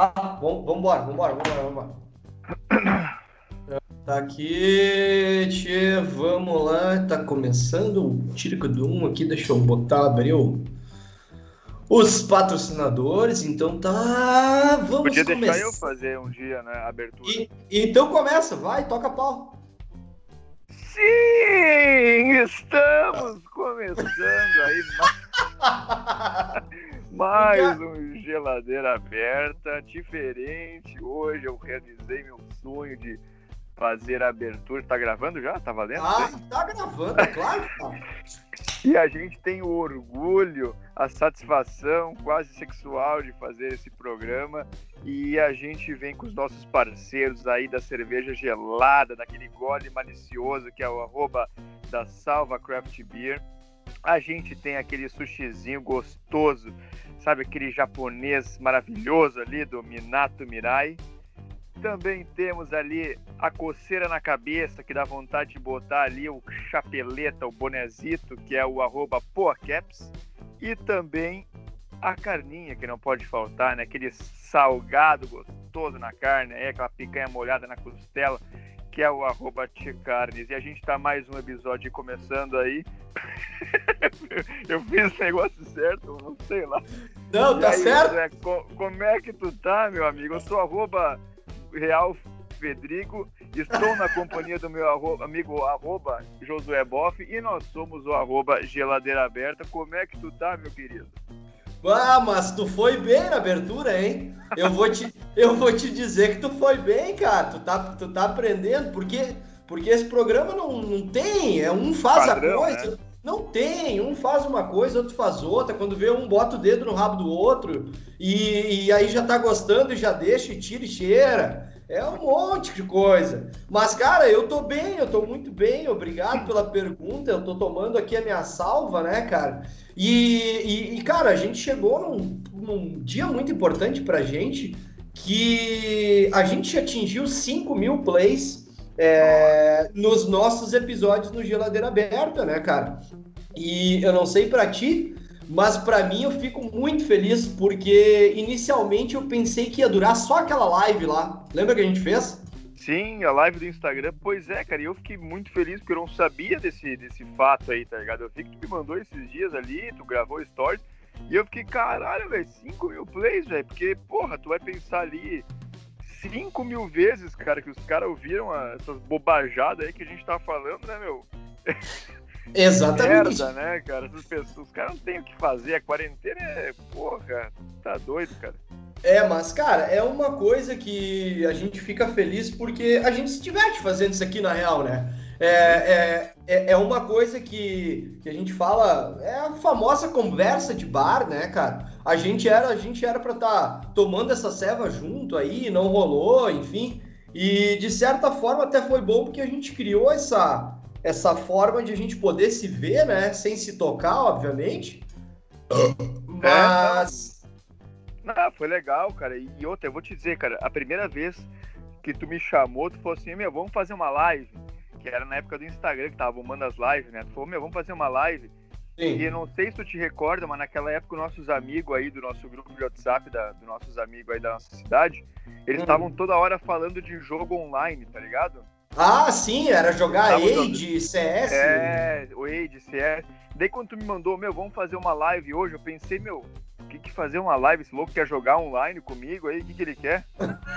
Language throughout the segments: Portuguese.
Tá, vamos, vamos embora, vamos embora, vamos embora, vamos. Tá aqui, tchê, vamos lá, tá começando o Tirico do 1 aqui, deixa eu botar, abrir o- os patrocinadores, então tá, vamos Podia deixar começar. eu fazer um dia, né? a Abertura. E- então começa, vai, toca pau. Sim! Estamos começando aí mais um geladeira aberta, diferente. Hoje eu realizei meu sonho de fazer a abertura. Tá gravando já? Tá valendo? Ah, tá gravando, é claro que tá. E a gente tem o orgulho, a satisfação quase sexual de fazer esse programa. E a gente vem com os nossos parceiros aí da cerveja gelada, daquele gole malicioso que é o arroba da Salva Craft Beer. A gente tem aquele sushizinho gostoso, sabe? Aquele japonês maravilhoso ali do Minato Mirai. Também temos ali a coceira na cabeça, que dá vontade de botar ali o chapeleta, o bonezito, que é o arroba poacaps. E também a carninha, que não pode faltar, né? Aquele salgado gostoso na carne, é aquela picanha molhada na costela, que é o arroba Carnes. E a gente tá mais um episódio começando aí. Eu fiz o negócio certo, não sei lá. Não, E tá aí, certo? Co- como é que tu tá, meu amigo? Eu sou arroba Real Fedrico, estou na companhia do meu arro- amigo arroba Josué Boff e nós somos o arroba Geladeira Aberta. Como é que tu tá, meu querido? Ah, mas tu foi bem na abertura, hein? Eu vou te, eu vou te dizer que tu foi bem, cara. Tu tá, tu tá aprendendo, porque, porque esse programa não, não tem, é um faz Padrão, a coisa. Não tem, um faz uma coisa, outro faz outra. Quando vê um bota o dedo no rabo do outro e, e aí já tá gostando e já deixa e tira e cheira. É um monte de coisa. Mas, cara, eu tô bem, eu tô muito bem. Obrigado pela pergunta. Eu tô tomando aqui a minha salva, né, cara? E, e- e, cara, a gente chegou num, num dia muito importante pra gente, que a gente atingiu 5 mil plays é, nos nossos episódios no Geladeira Aberta, né, cara? E eu não sei pra ti, mas pra mim eu fico muito feliz, porque inicialmente eu pensei que ia durar só aquela live lá. Lembra que a gente fez? Sim, a live do Instagram. Pois é, cara, e eu fiquei muito feliz porque eu não sabia desse, desse fato aí, tá ligado? Eu vi que tu me mandou esses dias ali, tu gravou stories, e eu fiquei, caralho, velho, 5 mil plays, velho, porque, porra, tu vai pensar ali 5 mil vezes, cara, que os caras ouviram a- essas bobajadas aí que a gente tá falando, né, meu? Exatamente. Merda, né, cara? Essas pessoas, os caras não têm o que fazer, a quarentena é, porra, tá doido, cara. É, mas, cara, é uma coisa que a gente fica feliz porque a gente se diverte fazendo isso aqui na real, né? É, é, é, é uma coisa que, que a gente fala, é a famosa conversa de bar, né, cara? A gente era, a gente era pra estar tomando essa ceva junto aí, não rolou, enfim. E de certa forma até foi bom porque a gente criou essa, essa forma de a gente poder se ver, né? Sem se tocar, obviamente. Mas. Ah, foi legal, cara. E outra, eu vou te dizer, cara, a primeira vez que tu me chamou, tu falou assim, meu, vamos fazer uma live. Que era na época do Instagram que tava bombando as lives, né? Tu falou, meu, vamos fazer uma live. Sim. E eu não sei se tu te recorda, mas naquela época nossos amigos aí do nosso grupo de WhatsApp, da, dos nossos amigos aí da nossa cidade, eles Uhum. estavam toda hora falando de jogo online, tá ligado? Ah, sim, era jogar Age, CS. É, o Age, CS. Daí quando tu me mandou, meu, vamos fazer uma live hoje, eu pensei, meu, o que, que fazer uma live? Esse louco quer jogar online comigo aí, o que, que ele quer?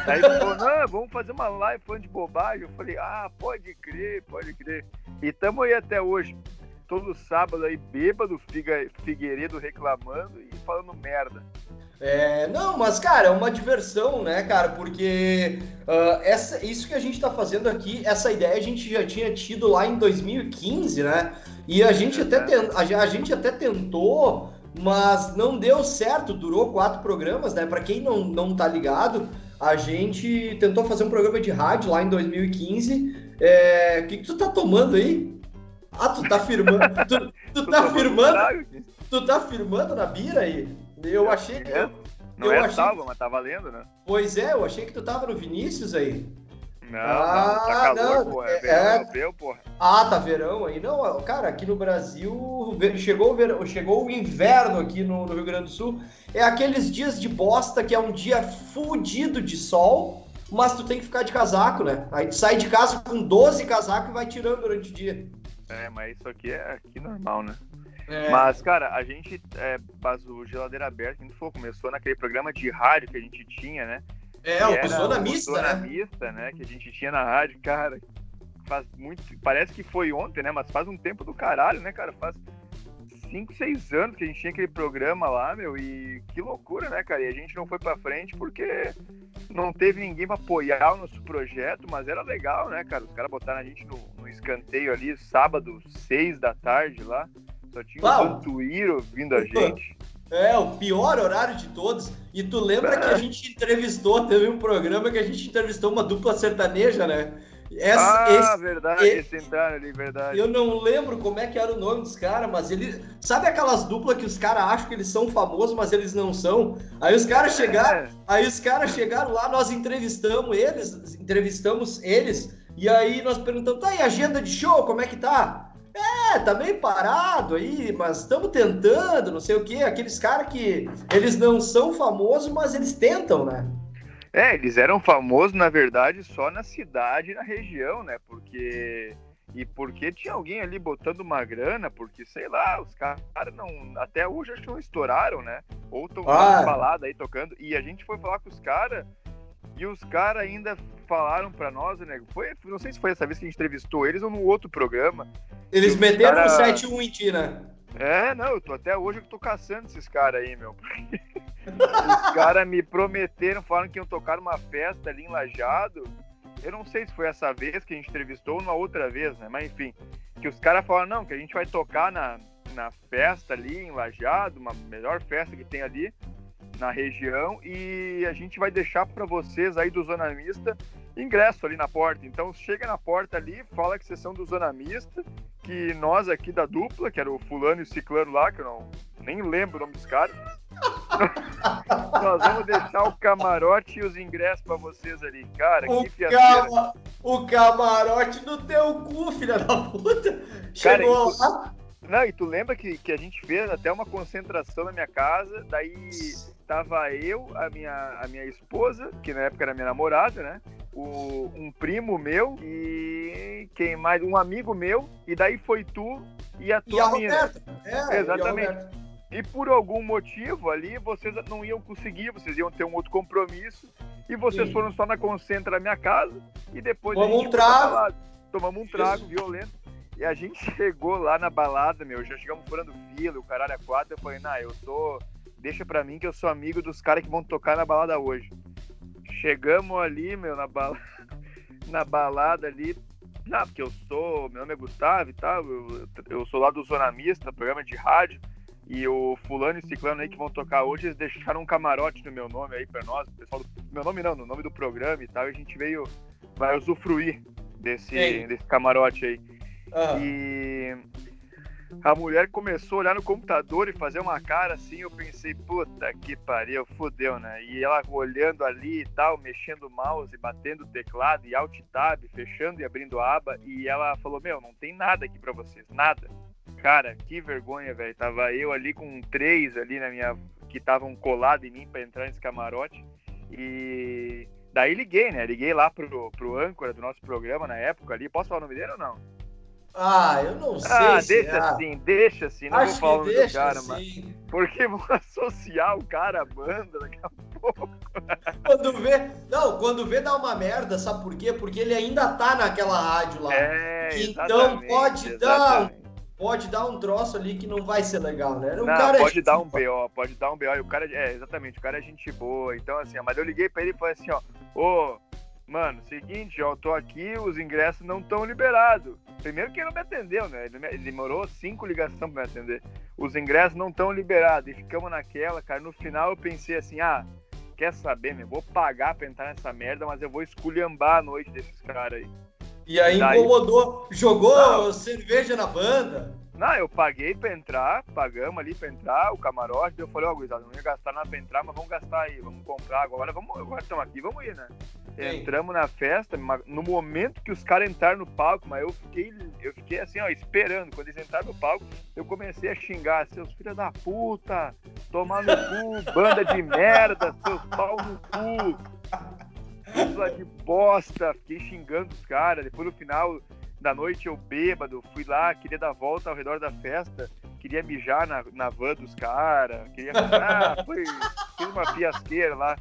Aí ele falou, não, vamos fazer uma live falando de bobagem. Eu falei, ah, pode crer, pode crer. E tamo aí até hoje. Todo sábado aí, bêbado, Figa, Figueiredo reclamando e falando merda. É, não, mas, cara, é uma diversão, né, cara? Porque ah, essa, isso que a gente tá fazendo aqui, essa ideia a gente já tinha tido lá em 2015, né? E a gente, até, ten- a, a gente até tentou, mas não deu certo, durou quatro programas, né? Pra quem não, não tá ligado, a gente tentou fazer um programa de rádio lá em 2015. É, O que, que tu tá tomando aí? Ah, tu tá firmando. Tu, tu tá firmando? Tu tá firmando na bira aí? Eu achei que. É. Não eu é achei- salva, mas tá valendo, né? Pois é, eu achei que tu tava no Vinícius aí. Não, ah, não, tá calor, não, porra. É, é verão é... europeu, porra. Ah, tá verão aí. Não, cara, aqui no Brasil chegou o, verão, chegou o inverno aqui no, no Rio Grande do Sul. É aqueles dias de bosta que é um dia fudido de sol, mas tu tem que ficar de casaco, né? Aí tu sai de casa com 12 casacos e vai tirando durante o dia. É, mas isso aqui é aqui normal, né? É. Mas, cara, a gente, é, o Geladeira Aberta, a gente falou, começou naquele programa de rádio que a gente tinha, né? É, o Zona Mista, Zona né? Mista, né? Que a gente tinha na rádio, cara. Faz muito. Parece que foi ontem, né? Mas faz um tempo do caralho, né, cara? Faz 5, 6 anos que a gente tinha aquele programa lá, meu. E que loucura, né, cara? E a gente não foi pra frente porque não teve ninguém pra apoiar o nosso projeto, mas era legal, né, cara? Os caras botaram a gente no, no escanteio ali, sábado, 6 da tarde lá. Só tinha Uau. o vindo a gente. É, o pior horário de todos. E tu lembra que a gente entrevistou, teve um programa que a gente entrevistou uma dupla sertaneja, né? Essa, ah, esse, verdade, esse, esse ali, verdade. Eu não lembro como é que era o nome dos caras, mas ele. Sabe aquelas duplas que os caras acham que eles são famosos, mas eles não são? Aí os caras é. chegaram, aí os caras chegaram lá, nós entrevistamos eles, entrevistamos eles, e aí nós perguntamos, tá aí, agenda de show, como é que tá? É, tá meio parado aí, mas estamos tentando, não sei o quê. Aqueles caras que eles não são famosos, mas eles tentam, né? É, eles eram famosos, na verdade, só na cidade e na região, né? Porque. E porque tinha alguém ali botando uma grana, porque, sei lá, os caras não. Até hoje acho que não estouraram, né? Ou estão ah. balada aí tocando. E a gente foi falar com os caras. E os caras ainda falaram para nós, né? Foi, não sei se foi essa vez que a gente entrevistou eles ou no outro programa. Eles meteram cara... um 7-1 em ti, né? É, não, eu tô até hoje eu tô caçando esses caras aí, meu. Os caras me prometeram, falaram que iam tocar numa festa ali em Lajado. Eu não sei se foi essa vez que a gente entrevistou ou uma outra vez, né? Mas enfim, que os caras falaram, não, que a gente vai tocar na, na festa ali em Lajado, uma melhor festa que tem ali na região e a gente vai deixar para vocês aí do Zona Mista ingresso ali na porta. Então chega na porta ali, fala que vocês são do Zona Mista, que nós aqui da dupla, que era o fulano e o ciclano lá, que eu não nem lembro o nome dos caras, nós vamos deixar o camarote e os ingressos para vocês ali. Cara, o que. Cama... O camarote no teu cu, filha da puta. Chegou Cara, lá. Não, e tu lembra que, que a gente fez até uma concentração na minha casa, daí tava eu, a minha, a minha esposa, que na época era minha namorada, né? O, um primo meu e quem mais? Um amigo meu, e daí foi tu e a tua e mina. É, Exatamente. E, e por algum motivo ali, vocês não iam conseguir, vocês iam ter um outro compromisso, e vocês Sim. foram só na concentra da minha casa, e depois Tomamos um trago. Tomamos um trago violento. E a gente chegou lá na balada, meu, já chegamos furando fila, o caralho é quatro, eu falei, nah, eu tô deixa pra mim que eu sou amigo dos caras que vão tocar na balada hoje. Chegamos ali, meu, na, bala... na balada ali. Não, porque eu sou. Meu nome é Gustavo e tal. Eu, eu sou lá do Zona Mista, programa de rádio. E o fulano e ciclano aí que vão tocar hoje, eles deixaram um camarote no meu nome aí pra nós. Pessoal do... Meu nome não, no nome do programa e tal. E a gente veio. Vai usufruir desse, desse camarote aí. Uhum. E a mulher começou a olhar no computador e fazer uma cara assim, eu pensei, puta que pariu, fodeu, né? E ela olhando ali e tal, mexendo o mouse, batendo o teclado e alt tab, fechando e abrindo a aba, e ela falou: "Meu, não tem nada aqui para vocês, nada". Cara, que vergonha, velho. Tava eu ali com três ali na minha que estavam colados em mim para entrar nesse camarote. E daí liguei, né? Liguei lá pro, pro âncora do nosso programa na época ali. Posso falar o nome dele ou não? Ah, eu não sei. Ah, se deixa é. assim, deixa assim, não Acho vou falar o nome do cara, assim. mas. Porque vão associar o cara à banda daqui a pouco. Quando vê. Não, quando vê dá uma merda, sabe por quê? Porque ele ainda tá naquela rádio lá. É, então pode exatamente. dar. Pode dar um troço ali que não vai ser legal, né? O não, cara é pode é dar um BO, pode dar um BO. E o cara, é, exatamente, o cara é gente boa. Então, assim, mas eu liguei pra ele e falei assim, ó, ô, Mano, seguinte, ó, eu tô aqui, os ingressos não estão liberados. Primeiro que ele não me atendeu, né? Ele, me, ele demorou cinco ligações pra me atender. Os ingressos não estão liberados. E ficamos naquela, cara. No final eu pensei assim, ah, quer saber, meu? Vou pagar pra entrar nessa merda, mas eu vou esculhambar a noite desses caras aí. E aí Daí... incomodou, jogou não. cerveja na banda. Não, eu paguei pra entrar, pagamos ali pra entrar, o camarote, eu falei, ó, oh, Guizado, não ia gastar nada pra entrar, mas vamos gastar aí, vamos comprar agora, vamos, agora estamos aqui, vamos ir, né? Sim. Entramos na festa, no momento que os caras entraram no palco, mas eu fiquei, eu fiquei assim, ó, esperando. Quando eles entraram no palco, eu comecei a xingar, seus filhos da puta, tomar no cu, banda de merda, seus pau no cu, pula de bosta. Fiquei xingando os caras. Depois no final da noite eu bêbado, fui lá, queria dar volta ao redor da festa, queria mijar na, na van dos caras, queria. Ah, foi, fiz uma fiasqueira lá.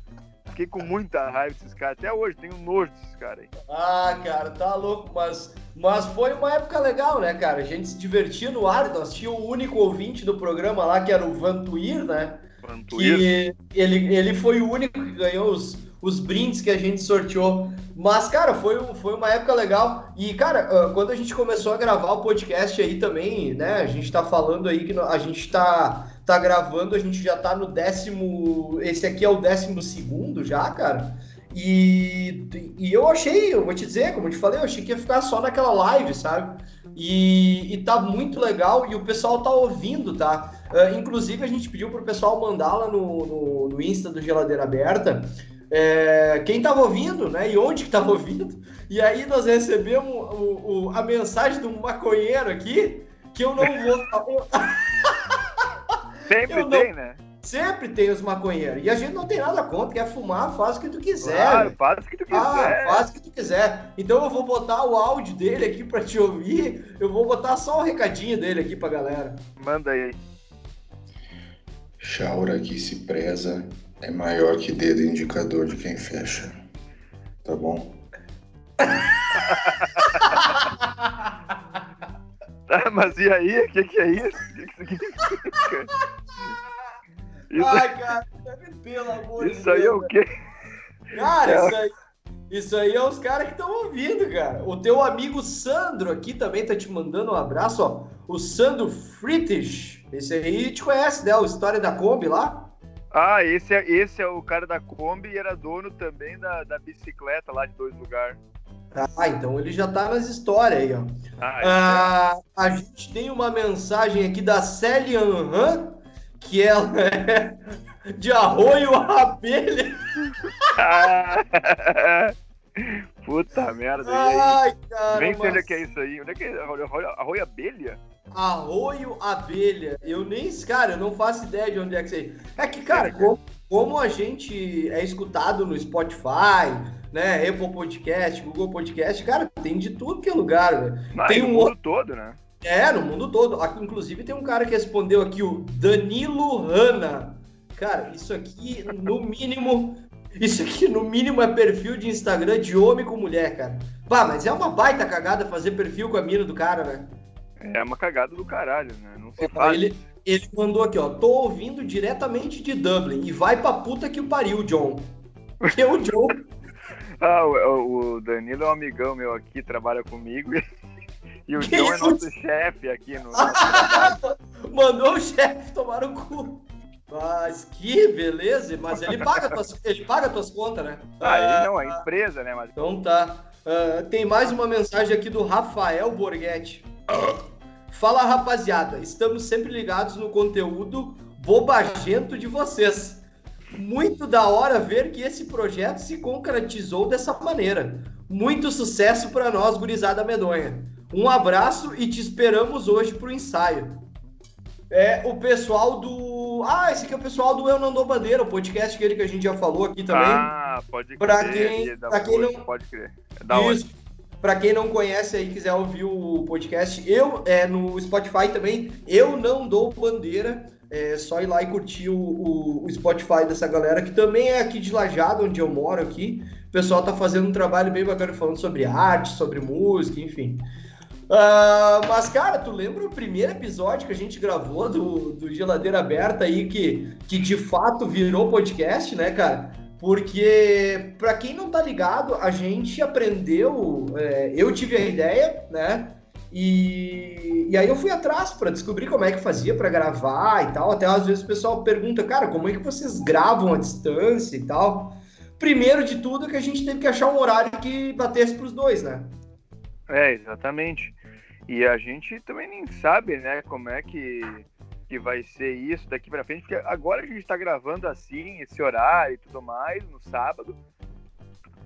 Fiquei com muita raiva desses caras. Até hoje, tenho nojo desses caras aí. Ah, cara, tá louco, mas, mas foi uma época legal, né, cara? A gente se divertia no ar. Nós tínhamos o único ouvinte do programa lá, que era o Vantuir, né? Vantuir. Que ele, ele foi o único que ganhou os, os brindes que a gente sorteou. Mas, cara, foi, foi uma época legal. E, cara, ah, quando a gente começou a gravar o podcast aí também, né? A gente tá falando aí que a gente tá tá gravando, a gente já tá no décimo. Esse aqui é o décimo segundo já, cara. E, e eu achei, eu vou te dizer, como eu te falei, eu achei que ia ficar só naquela live, sabe? E, e tá muito legal e o pessoal tá ouvindo, tá? Uh, inclusive, a gente pediu pro pessoal mandar lá no, no, no Insta do Geladeira Aberta é, quem tava ouvindo, né? E onde que tava ouvindo. E aí nós recebemos o, o, a mensagem de um maconheiro aqui, que eu não vou. Sempre tem, né? Sempre tem os maconheiros. E a gente não tem nada contra, quer fumar, faz o que tu quiser. Claro, faz o que tu quiser. Ah, faz o que tu quiser. Então eu vou botar o áudio dele aqui pra te ouvir. Eu vou botar só o recadinho dele aqui pra galera. Manda aí. Chaura que se preza é maior que dedo indicador de quem fecha. Tá bom? Tá, mas e aí? O que, que é isso? O que, que significa? Isso... Ai, cara, pelo amor Isso aí é o quê? Cara, é. isso aí. Isso aí é os caras que estão ouvindo, cara. O teu amigo Sandro aqui também tá te mandando um abraço, ó. O Sandro Frittich. Esse aí te conhece, né? A história da Kombi lá. Ah, esse é, esse é o cara da Kombi e era dono também da, da bicicleta lá de dois lugares. Ah, então ele já tá nas histórias aí, ó. Ah, ah, a gente tem uma mensagem aqui da Célia Han, que ela é de arroio abelha. Puta merda. Ai, cara. Nem sei onde é que é isso aí. Onde é que é? Arroio, arroio abelha? Arroio abelha. Eu nem, cara, eu não faço ideia de onde é que aí. É que, cara, como, como a gente é escutado no Spotify, né? Apple Podcast, Google Podcast, cara, tem de tudo que é lugar, velho. Tem um mundo outro... todo, né? É, no mundo todo. Aqui, inclusive tem um cara que respondeu aqui, o Danilo Hanna. Cara, isso aqui, no mínimo, isso aqui, no mínimo, é perfil de Instagram de homem com mulher, cara. Pá, mas é uma baita cagada fazer perfil com a mina do cara, né? É uma cagada do caralho, né? Não se faz. Ele, ele mandou aqui, ó. Tô ouvindo diretamente de Dublin. E vai pra puta que o pariu, John. Porque o John. Ah, o, o, Danilo é um amigão meu aqui, trabalha comigo. E o que John é isso? é nosso chefe aqui no. Mandou o chefe tomar o cu. Mas que beleza, mas ele paga tuas, ele paga tuas contas, né? Ah, ele não, a empresa, né? Mas... Então tá. Uh, tem mais uma mensagem aqui do Rafael Borghetti. Fala rapaziada, estamos sempre ligados no conteúdo bobagento de vocês muito da hora ver que esse projeto se concretizou dessa maneira. Muito sucesso para nós, gurizada medonha. Um abraço e te esperamos hoje para o ensaio. É o pessoal do. Ah, esse aqui é o pessoal do Eu Não Dou Bandeira, o podcast aquele que a gente já falou aqui também. Ah, pode crer. Pra quem, pra quem não. Pode crer. É da Isso. Para quem não conhece aí, quiser ouvir o podcast, eu, é, no Spotify também, Eu Não Dou Bandeira é só ir lá e curtir o, o, o, Spotify dessa galera, que também é aqui de Lajado, onde eu moro aqui. O pessoal tá fazendo um trabalho bem bacana falando sobre arte, sobre música, enfim. Uh, mas, cara, tu lembra o primeiro episódio que a gente gravou do, do Geladeira Aberta aí, que, que de fato virou podcast, né, cara? Porque, para quem não tá ligado, a gente aprendeu, é, eu tive a ideia, né? E, e aí eu fui atrás para descobrir como é que fazia para gravar e tal. Até às vezes o pessoal pergunta, cara, como é que vocês gravam à distância e tal? Primeiro de tudo é que a gente teve que achar um horário que batesse para os dois, né? É, exatamente. E a gente também nem sabe, né, como é que, que vai ser isso daqui para frente, porque agora a gente está gravando assim, esse horário e tudo mais, no sábado,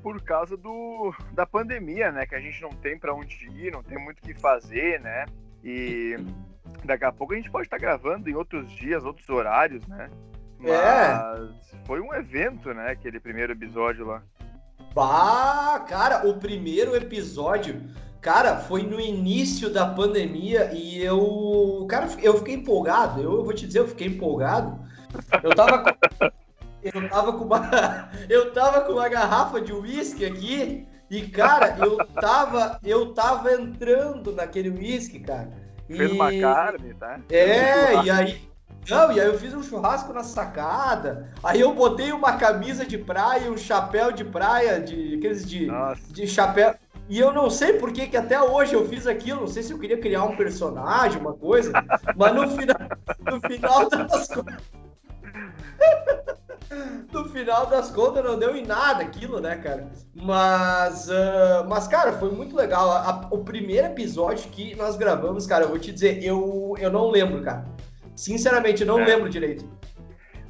por causa do, da pandemia, né? Que a gente não tem para onde ir, não tem muito o que fazer, né? E daqui a pouco a gente pode estar gravando em outros dias, outros horários, né? É. Mas é. foi um evento, né? Aquele primeiro episódio lá. Bah, cara, o primeiro episódio, cara, foi no início da pandemia e eu, cara, eu fiquei empolgado. Eu, eu vou te dizer, eu fiquei empolgado. Eu tava com, eu tava com uma, eu tava com uma garrafa de uísque aqui e, cara, eu tava, eu tava entrando naquele uísque, cara. Fez uma carne, tá? É, e aí não, e aí eu fiz um churrasco na sacada. Aí eu botei uma camisa de praia, um chapéu de praia, de aqueles de, de chapéu. E eu não sei por que, que até hoje eu fiz aquilo. Não sei se eu queria criar um personagem, uma coisa. mas no final, no final das contas. no final das contas não deu em nada aquilo, né, cara? Mas, uh, mas cara, foi muito legal. A, a, o primeiro episódio que nós gravamos, cara, eu vou te dizer, eu, eu não lembro, cara. Sinceramente, não é. lembro direito.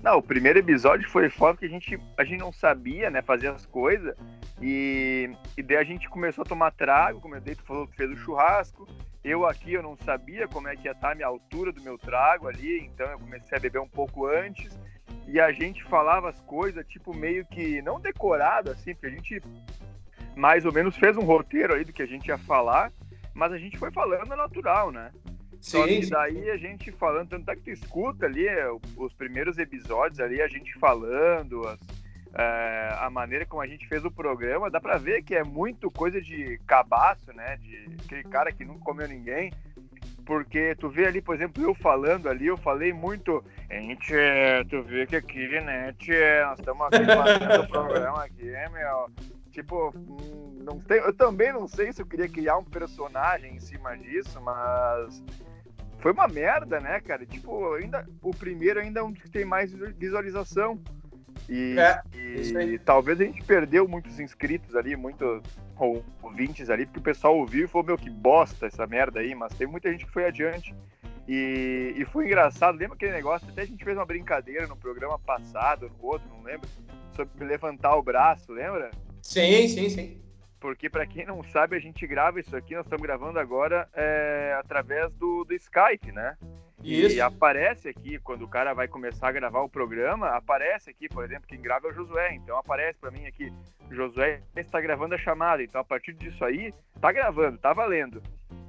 Não, o primeiro episódio foi foda porque a gente, a gente não sabia, né, fazer as coisas. E, e daí a gente começou a tomar trago, como eu dei, tu falou que fez o churrasco. Eu aqui, eu não sabia como é que ia estar a minha altura do meu trago ali, então eu comecei a beber um pouco antes. E a gente falava as coisas, tipo, meio que, não decorado, assim, porque a gente mais ou menos fez um roteiro aí do que a gente ia falar, mas a gente foi falando natural, né? Sim, Só que daí a gente falando, tanto é que tu escuta ali é, os primeiros episódios ali, a gente falando, as, é, a maneira como a gente fez o programa, dá pra ver que é muito coisa de cabaço, né? De aquele cara que nunca comeu ninguém. Porque tu vê ali, por exemplo, eu falando ali, eu falei muito. Gente, tu vê que aqui, né, tchê, nós estamos aqui fazendo o programa aqui, meu. Tipo, hum, não tem, eu também não sei se eu queria criar um personagem em cima disso, mas foi uma merda, né, cara? Tipo, ainda, o primeiro ainda é um que tem mais visualização. E, é, e, e, talvez a gente perdeu muitos inscritos ali, muitos ouvintes ali, porque o pessoal ouviu e falou, meu, que bosta essa merda aí, mas tem muita gente que foi adiante. E, e foi engraçado, lembra aquele negócio? Até a gente fez uma brincadeira no programa passado, no outro, não lembro, sobre levantar o braço, lembra? Sim, sim, sim porque para quem não sabe, a gente grava isso aqui, nós estamos gravando agora é, através do, do Skype, né? Isso. E aparece aqui, quando o cara vai começar a gravar o programa, aparece aqui, por exemplo, quem grava é o Josué. Então aparece para mim aqui, Josué está gravando a chamada. Então a partir disso aí, tá gravando, tá valendo.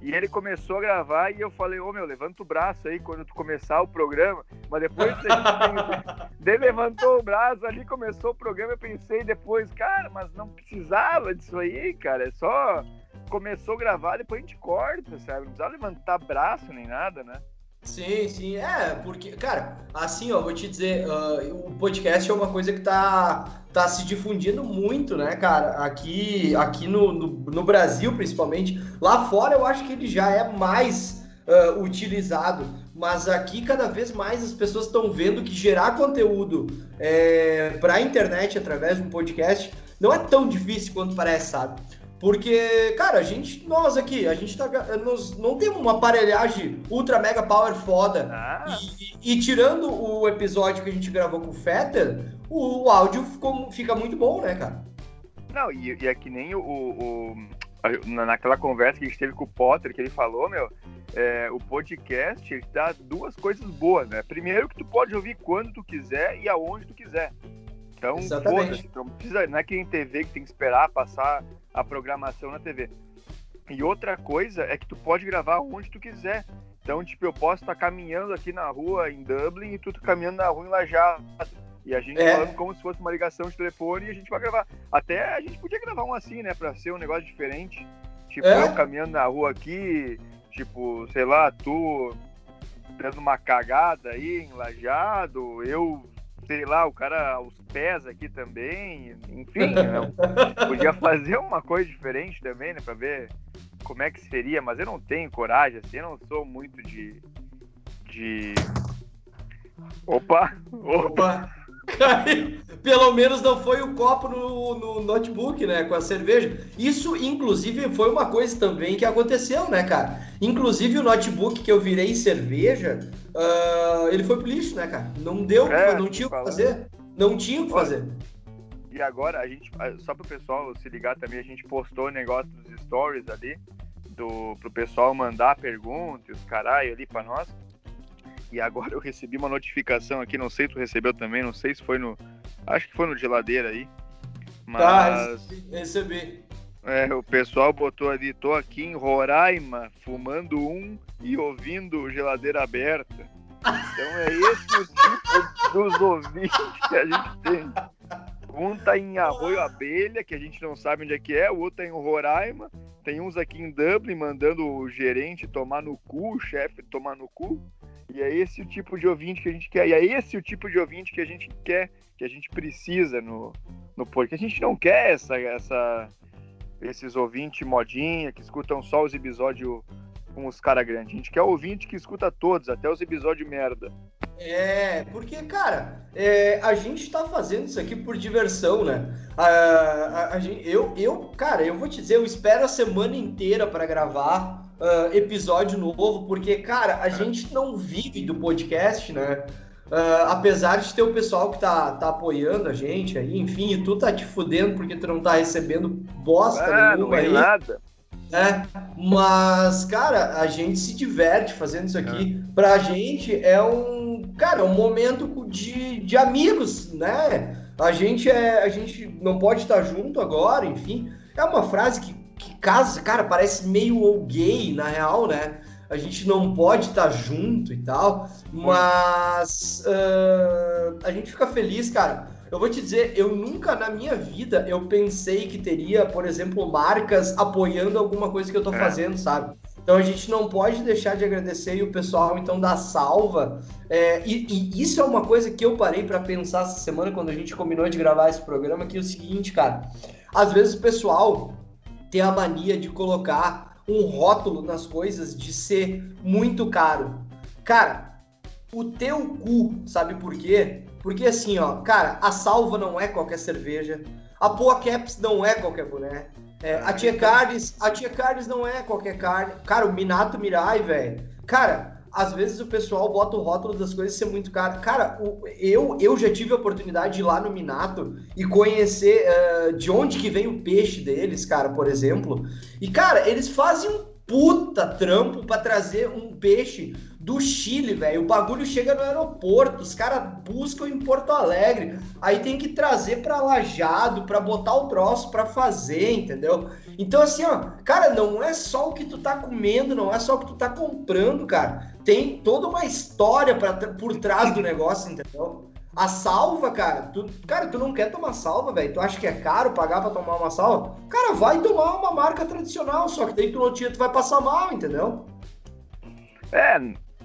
E ele começou a gravar e eu falei, ô meu, levanta o braço aí quando tu começar o programa. Mas depois ele levantou o braço ali, começou o programa, eu pensei depois, cara, mas não precisava disso aí, cara. É só começou a gravar, depois a gente corta, sabe? Não precisava levantar braço nem nada, né? Sim, sim, é, porque, cara, assim, ó, vou te dizer, uh, o podcast é uma coisa que tá, tá se difundindo muito, né, cara, aqui, aqui no, no, no Brasil, principalmente, lá fora eu acho que ele já é mais uh, utilizado, mas aqui cada vez mais as pessoas estão vendo que gerar conteúdo é, para a internet através de um podcast não é tão difícil quanto parece, sabe? Porque, cara, a gente, nós aqui, a gente tá. Nós não temos uma aparelhagem ultra mega power foda. Ah. E, e, tirando o episódio que a gente gravou com o Fetter, o, o áudio ficou, fica muito bom, né, cara? Não, e, e é que nem o, o, naquela conversa que a gente teve com o Potter, que ele falou, meu, é, o podcast ele dá duas coisas boas, né? Primeiro que tu pode ouvir quando tu quiser e aonde tu quiser. Então, foda-se, não precisa, não é que em TV que tem que esperar passar a programação na TV. E outra coisa é que tu pode gravar onde tu quiser. Então, tipo, eu posso estar caminhando aqui na rua em Dublin e tu tá caminhando na rua em Lajado. E a gente é. falando como se fosse uma ligação de telefone e a gente vai gravar. Até a gente podia gravar um assim, né? Pra ser um negócio diferente. Tipo, é. eu caminhando na rua aqui, tipo, sei lá, tu dando uma cagada aí em Lajado, eu sei lá, o cara aos pés aqui também, enfim, né? podia fazer uma coisa diferente também, né, para ver como é que seria, mas eu não tenho coragem, assim, eu não sou muito de de Opa! Opa! Pelo menos não foi o copo no, no, notebook, né? Com a cerveja. Isso, inclusive, foi uma coisa também que aconteceu, né, cara? Inclusive, o notebook que eu virei cerveja, uh, ele foi pro lixo, né, cara? Não deu, é, não tinha o que fazer. Não tinha o que fazer. E agora a gente, só para o pessoal se ligar também, a gente postou o negócio dos stories ali, do, pro pessoal mandar perguntas, caralho, ali para nós. E agora eu recebi uma notificação aqui, não sei se tu recebeu também, não sei se foi no. Acho que foi no geladeira aí. Tá, mas. Tá, recebi. É, o pessoal botou ali, tô aqui em Roraima, fumando um e ouvindo geladeira aberta. Então é esse o tipo dos ouvintes que a gente tem. Um tá em Arroio Abelha, que a gente não sabe onde é que é, o outro tá em Roraima, tem uns aqui em Dublin mandando o gerente tomar no cu, o chefe tomar no cu. E é esse o tipo de ouvinte que a gente quer. E é esse o tipo de ouvinte que a gente quer, que a gente precisa no, no podcast. A gente não quer essa, essa, esses ouvintes modinha que escutam só os episódios com os caras grandes. A gente quer ouvinte que escuta todos, até os episódios merda. É, porque, cara, é, a gente tá fazendo isso aqui por diversão, né? A, a, a, eu, eu, cara, eu vou te dizer, eu espero a semana inteira para gravar uh, episódio novo, porque, cara, a gente não vive do podcast, né? Uh, apesar de ter o pessoal que tá, tá apoiando a gente aí, enfim, e tu tá te fudendo porque tu não tá recebendo bosta ah, nenhuma não é aí. nada. É, mas, cara, a gente se diverte fazendo isso aqui. É. Pra gente é um, cara, um momento de, de amigos, né? A gente é, a gente não pode estar junto agora, enfim. É uma frase que que casa, cara, parece meio gay, na real, né? A gente não pode estar tá junto e tal, mas uh, a gente fica feliz, cara. Eu vou te dizer, eu nunca na minha vida eu pensei que teria, por exemplo, marcas apoiando alguma coisa que eu tô é. fazendo, sabe? Então a gente não pode deixar de agradecer e o pessoal então da salva. É, e, e, isso é uma coisa que eu parei para pensar essa semana quando a gente combinou de gravar esse programa, que é o seguinte, cara. Às vezes o pessoal tem a mania de colocar um rótulo nas coisas de ser muito caro. Cara, o teu cu, sabe por quê? Porque assim, ó, cara, a Salva não é qualquer cerveja, a Poa Caps não é qualquer boné, é, a Tia Carnes, a Tia Carnes não é qualquer carne. Cara, o Minato Mirai, velho. Cara, às vezes o pessoal bota o rótulo das coisas ser muito caro. Cara, o, eu, eu já tive a oportunidade de ir lá no Minato e conhecer uh, de onde que vem o peixe deles, cara, por exemplo. E, cara, eles fazem um puta trampo para trazer um peixe do Chile, velho. O bagulho chega no aeroporto, os caras buscam em Porto Alegre, aí tem que trazer para Lajado, para botar o troço para fazer, entendeu? Então assim, ó, cara, não é só o que tu tá comendo, não é só o que tu tá comprando, cara. Tem toda uma história pra, por trás do negócio, entendeu? A salva, cara, tu, cara, tu não quer tomar salva, velho? Tu acha que é caro pagar para tomar uma salva? Cara, vai tomar uma marca tradicional, só que daí tu não tu vai passar mal, entendeu? É,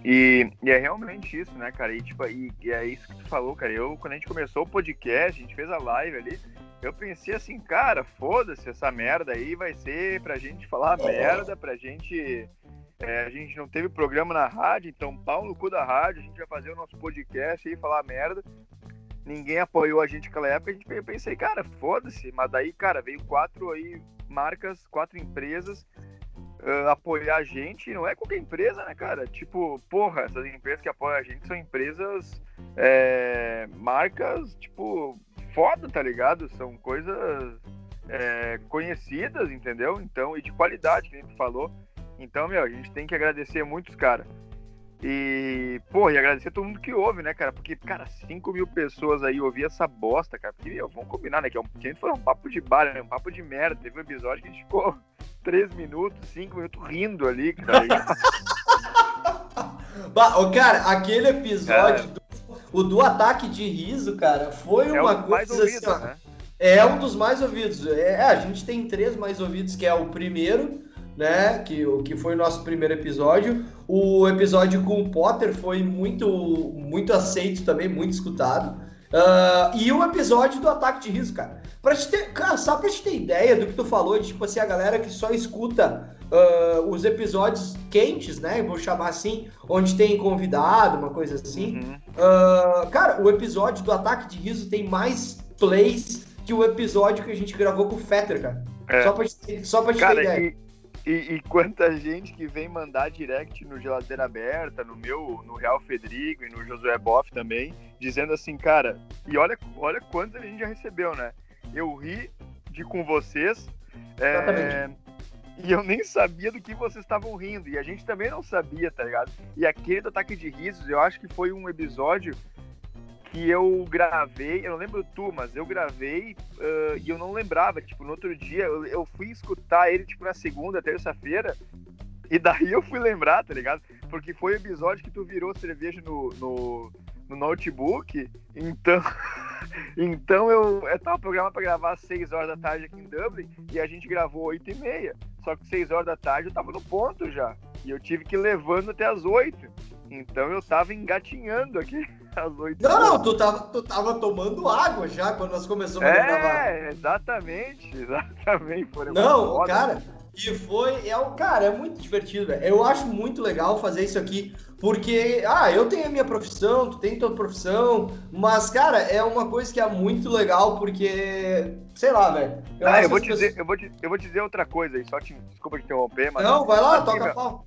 e, e, é realmente isso, né, cara? E, tipo, e, e, é isso que tu falou, cara. Eu, quando a gente começou o podcast, a gente fez a live ali, eu pensei assim, cara, foda-se essa merda aí, vai ser pra gente falar merda, pra gente. É, a gente não teve programa na rádio, então pau no cu da rádio, a gente vai fazer o nosso podcast aí, falar merda. Ninguém apoiou a gente naquela época, a gente eu pensei, cara, foda-se. Mas daí, cara, veio quatro aí marcas, quatro empresas uh, apoiar a gente, não é qualquer empresa, né, cara? Tipo, porra, essas empresas que apoiam a gente são empresas, é, marcas, tipo, foda, tá ligado? São coisas é, conhecidas, entendeu? Então, e de qualidade, que a gente falou. Então, meu, a gente tem que agradecer muitos caras. E, pô, e agradecer todo mundo que ouve, né, cara? Porque, cara, 5 mil pessoas aí ouvir essa bosta, cara. Porque, meu, vamos combinar, né? Que, é um, que a gente foi um papo de bar, né? Um papo de merda. Teve um episódio que a gente ficou 3 minutos, 5 minutos rindo ali, cara. bah, cara, aquele episódio, do, o do ataque de riso, cara, foi é uma coisa. Ouvido, assim, né? É um dos mais ouvidos. É, a gente tem três mais ouvidos, que é o primeiro né? Que, que foi o nosso primeiro episódio. O episódio com o Potter foi muito, muito aceito também, muito escutado. Uh, e o episódio do ataque de riso, cara. Pra te ter, cara, só pra te ter ideia do que tu falou, de, tipo assim, a galera que só escuta uh, os episódios quentes, né? Vou chamar assim, onde tem convidado, uma coisa assim. Uhum. Uh, cara, o episódio do ataque de riso tem mais plays que o episódio que a gente gravou com o Fetter, cara. É. Só pra te, só pra te cara, ter ideia. E e, e, quanta gente que vem mandar direct no Geladeira Aberta, no meu, no Real Fedrigo e no Josué Boff também, dizendo assim, cara, e olha, olha quanto a gente já recebeu, né? eu ri de com vocês. É, e eu nem sabia do que vocês estavam rindo. E a gente também não sabia, tá ligado? E aquele do ataque de risos, eu acho que foi um episódio que eu gravei, eu não lembro tu, mas eu gravei uh, e eu não lembrava, tipo, no outro dia, eu, eu fui escutar ele, tipo, na segunda, terça-feira, e daí eu fui lembrar, tá ligado? Porque foi o episódio que tu virou cerveja no, no, no notebook, então, então eu, eu tava programado para gravar às 6 horas da tarde aqui em Dublin, e a gente gravou 8 e meia, só que 6 horas da tarde eu tava no ponto já, e eu tive que ir levando até as 8, então eu tava engatinhando aqui. às 8 Não, não, tu tava, tu tava tomando água já quando nós começamos é, a gravar. É, exatamente, exatamente. Não, cara, e foi, é, cara, é muito divertido, velho. Eu acho muito legal fazer isso aqui, porque, ah, eu tenho a minha profissão, tu tem tua profissão, mas, cara, é uma coisa que é muito legal, porque, sei lá, velho. Eu, ah, eu, vou pessoas... dizer, eu, vou te, eu vou dizer outra coisa aí, só te, desculpa te interromper, mas... Não, vai lá, toca a pau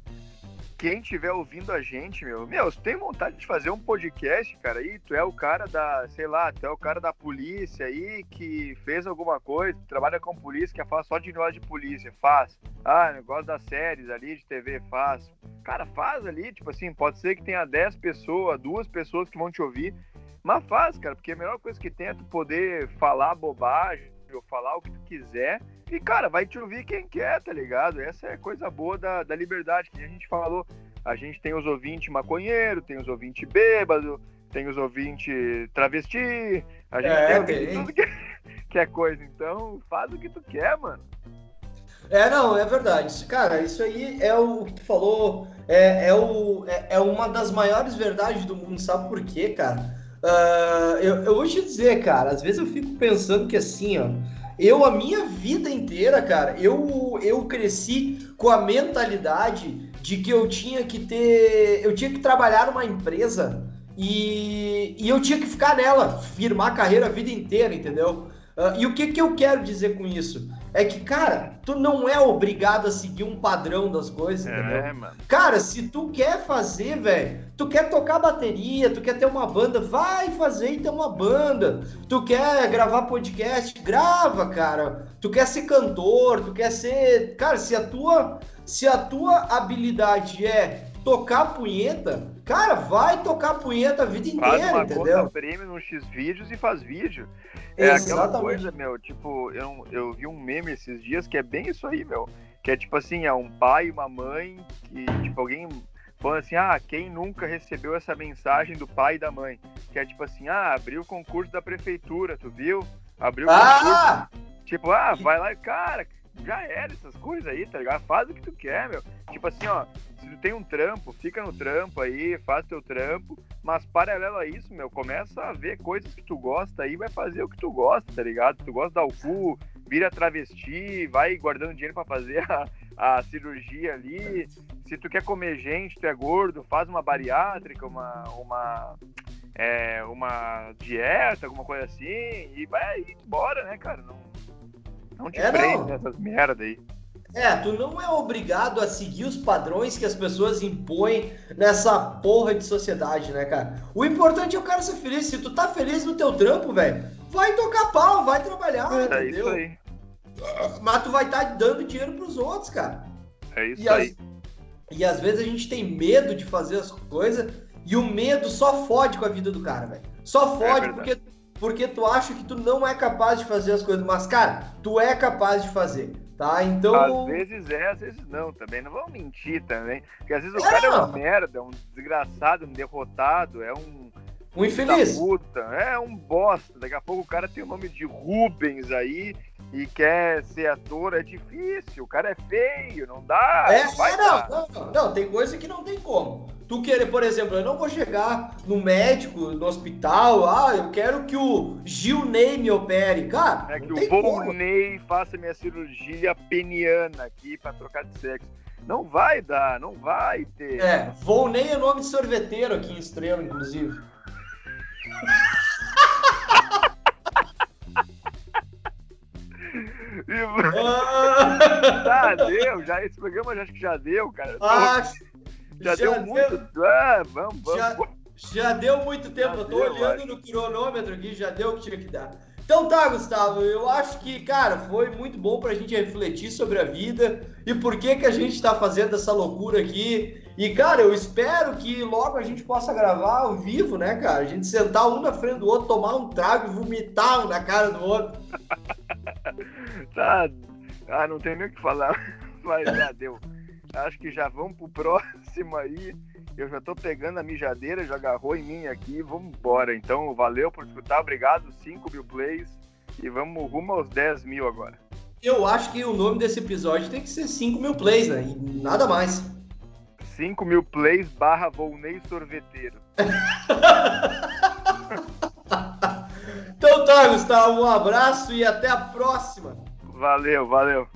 quem estiver ouvindo a gente, meu, meu, se tem vontade de fazer um podcast, cara, aí tu é o cara da, sei lá, tu é o cara da polícia aí que fez alguma coisa, trabalha com polícia, quer falar só de negócio de polícia, faz. Ah, negócio das séries ali de TV, faz. Cara, faz ali, tipo assim, pode ser que tenha 10 pessoas, duas pessoas que vão te ouvir, mas faz, cara, porque a melhor coisa que tem é tu poder falar bobagem, ou falar o que tu quiser e, cara, vai te ouvir quem quer, tá ligado? Essa é coisa boa da, da liberdade, que a gente falou. A gente tem os ouvintes maconheiro, tem os ouvintes bêbado, tem os ouvintes travesti, a gente é, tem, tem. tudo que, que é coisa. Então, faz o que tu quer, mano. É, não, é verdade. Cara, isso aí é o que tu falou, é, é, o, é, é uma das maiores verdades do mundo, sabe por quê, cara? Uh, eu, eu vou te dizer, cara, às vezes eu fico pensando que assim, ó, eu, a minha vida inteira, cara, eu, eu cresci com a mentalidade de que eu tinha que ter. Eu tinha que trabalhar numa empresa e, e eu tinha que ficar nela, firmar carreira a vida inteira, entendeu? Uh, e o que, que eu quero dizer com isso? É que, cara, tu não é obrigado a seguir um padrão das coisas, é, entendeu? Mano. Cara, se tu quer fazer, velho, tu quer tocar bateria, tu quer ter uma banda, vai fazer e ter uma banda. Tu quer gravar podcast, grava, cara. Tu quer ser cantor, tu quer ser, cara, se a tua se a tua habilidade é tocar punheta, cara, vai tocar punheta a vida faz inteira, uma entendeu? Conta prêmio no X vídeos e faz vídeo. É Exatamente. aquela coisa, meu, tipo, eu, eu vi um meme esses dias que é bem isso aí, meu. Que é tipo assim, é um pai e uma mãe que, tipo, alguém falando assim, ah, quem nunca recebeu essa mensagem do pai e da mãe? Que é tipo assim, ah, abriu o concurso da prefeitura, tu viu? Abriu o ah! concurso. Tipo, ah, vai lá e, cara, já era essas coisas aí, tá ligado? Faz o que tu quer, meu. Tipo assim, ó, se tu tem um trampo, fica no trampo aí, faz teu trampo, mas paralelo a isso, meu, começa a ver coisas que tu gosta aí, vai fazer o que tu gosta, tá ligado? Tu gosta de dar o cu, vira travesti, vai guardando dinheiro para fazer a, a cirurgia ali. Se tu quer comer gente, tu é gordo, faz uma bariátrica, uma, uma, é, uma dieta, alguma coisa assim, e vai embora, né, cara? Não, não te é, prende nessas merda aí. É, tu não é obrigado a seguir os padrões que as pessoas impõem nessa porra de sociedade, né, cara? O importante é o cara ser feliz. Se tu tá feliz no teu trampo, velho, vai tocar pau, vai trabalhar, é entendeu? Isso aí. Mas tu vai estar tá dando dinheiro pros outros, cara. É isso e aí. As... E às vezes a gente tem medo de fazer as coisas e o medo só fode com a vida do cara, velho. Só é fode é porque, porque tu acha que tu não é capaz de fazer as coisas. Mas, cara, tu é capaz de fazer. Tá, então. Às vezes é, às vezes não, também. Não vamos mentir também. Porque às vezes o é. cara é uma merda, é um desgraçado, um derrotado, é um. Um infeliz. Puta, é um bosta. Daqui a pouco o cara tem o nome de Rubens aí e quer ser ator, é difícil. O cara é feio, não dá. É, é, não, não, não, não, tem coisa que não tem como. Tu querer, por exemplo, eu não vou chegar no médico, no hospital, ah, eu quero que o Gil Ney me opere. Cara, é que o Volney faça minha cirurgia peniana aqui para trocar de sexo. Não vai dar, não vai ter. É, Volney é nome de sorveteiro aqui em Estrela, inclusive. tá, deu, já, esse programa já, acho que já deu, cara. Ah, já, já, deu, deu muito. Ah, vamos, vamos. Já, já, deu muito tempo, já eu tô deu, olhando no cronômetro aqui, já deu o que tinha que dar. Então tá, Gustavo, eu acho que, cara, foi muito bom pra gente refletir sobre a vida e por que que a gente tá fazendo essa loucura aqui. E, cara, eu espero que logo a gente possa gravar ao vivo, né, cara? A gente sentar um na frente do outro, tomar um trago e vomitar um na cara do outro. tá. Ah, não tem nem o que falar. Mas já deu. Acho que já vamos pro próximo aí. Eu já tô pegando a mijadeira, já agarrou em mim aqui. Vamos embora. Então, valeu por escutar. Obrigado. 5 mil plays. E vamos rumo aos 10 mil agora. Eu acho que o nome desse episódio tem que ser 5 mil plays, né? E nada mais. 5 mil plays barra Volney Sorveteiro. então tá, Gustavo, um abraço e até a próxima. Valeu, valeu.